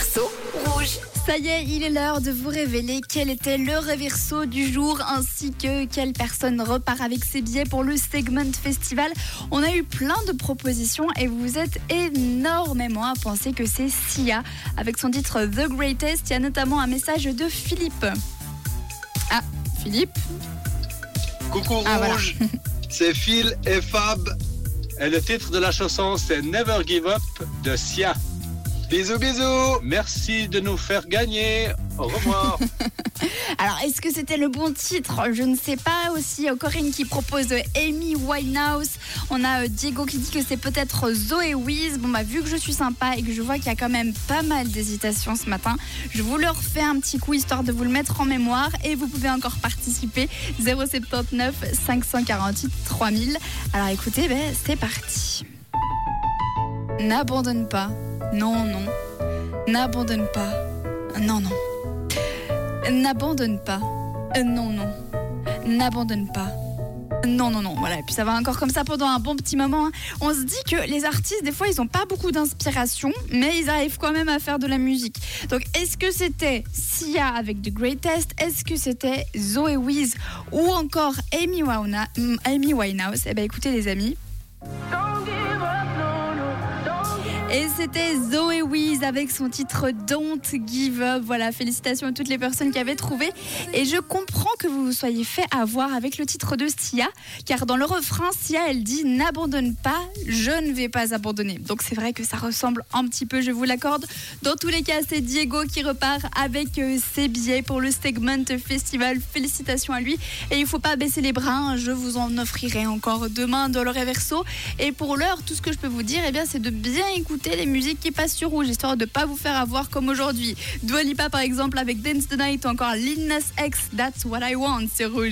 Reverso, rouge. Ça y est, il est l'heure de vous révéler quel était le reverso du jour ainsi que quelle personne repart avec ses billets pour le Segment Festival. On a eu plein de propositions et vous êtes énormément à penser que c'est Sia avec son titre The Greatest. Il y a notamment un message de Philippe. Ah, Philippe Coucou Ah, voilà. Rouge, c'est Phil et Fab. Et le titre de la chanson, c'est Never Give Up de Sia. Bisous, bisous. Merci de nous faire gagner. Au revoir. Alors, est-ce que c'était le bon titre? Je ne sais pas. Aussi, euh, Corinne qui propose euh, Amy Winehouse. On a euh, Diego qui dit que c'est peut-être Zoé Wiz. Bon, bah, vu que je suis sympa et que je vois qu'il y a quand même pas mal d'hésitations ce matin, je vous le refais un petit coup histoire de vous le mettre en mémoire. Et vous pouvez encore participer. 079 548 3000. Alors, écoutez, ben, c'est parti. N'abandonne pas. Non, non. N'abandonne pas. Non, non. N'abandonne pas. Euh, non, non. N'abandonne pas. Non, non, non. Voilà. Et puis ça va encore comme ça pendant un bon petit moment. hein. On se dit que les artistes, des fois, ils n'ont pas beaucoup d'inspiration, mais ils arrivent quand même à faire de la musique. Donc, est-ce que c'était Sia avec The Greatest? Est-ce que c'était Zoé Wiz ou encore Amy, Winehouse? Amy Winehouse? Eh bien, écoutez, les amis. Et c'était Zoé Wiz avec son titre Don't Give Up. Voilà, félicitations à toutes les personnes qui avaient trouvé. Et je comprends que vous vous soyez fait avoir avec le titre de Sia, car dans le refrain, Sia, elle dit N'abandonne pas, je ne vais pas abandonner. Donc c'est vrai que ça ressemble un petit peu, je vous l'accorde. Dans tous les cas, c'est Diego qui repart avec euh, ses billets pour le Segment Festival. Félicitations à lui. Et il ne faut pas baisser les bras, hein. je vous en offrirai encore demain dans le Reverso. Et pour l'heure, tout ce que je peux vous dire, eh c'est de bien les musiques qui passent sur rouge, histoire de ne pas vous faire avoir comme aujourd'hui. Dua Lipa, par exemple, avec Dance the Night, ou encore Lil Nas X, That's What I Want, c'est rouge.